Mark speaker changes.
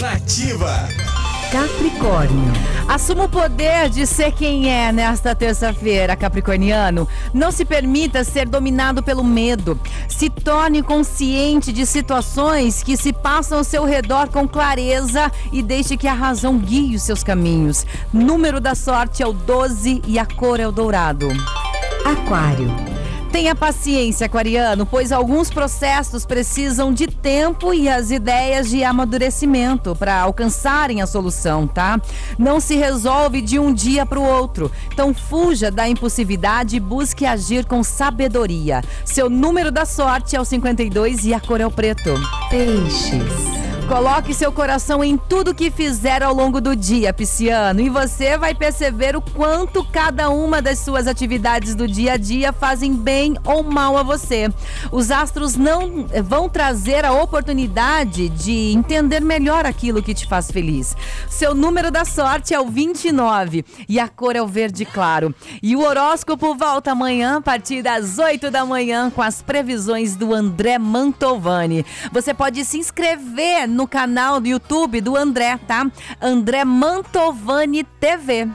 Speaker 1: Nativa.
Speaker 2: Capricórnio.
Speaker 3: Assuma o poder de ser quem é nesta terça-feira, Capricorniano. Não se permita ser dominado pelo medo. Se torne consciente de situações que se passam ao seu redor com clareza e deixe que a razão guie os seus caminhos. Número da sorte é o 12 e a cor é o dourado.
Speaker 2: Aquário.
Speaker 3: Tenha paciência, aquariano, pois alguns processos precisam de tempo e as ideias de amadurecimento para alcançarem a solução, tá? Não se resolve de um dia para o outro. Então fuja da impulsividade e busque agir com sabedoria. Seu número da sorte é o 52 e a cor é o preto.
Speaker 2: Peixes.
Speaker 3: Coloque seu coração em tudo que fizer ao longo do dia, Pisciano, e você vai perceber o quanto cada uma das suas atividades do dia a dia fazem bem ou mal a você. Os astros não vão trazer a oportunidade de entender melhor aquilo que te faz feliz. Seu número da sorte é o 29 e a cor é o verde claro. E o horóscopo volta amanhã a partir das 8 da manhã com as previsões do André Mantovani. Você pode se inscrever no canal do YouTube do André, tá? André Mantovani TV.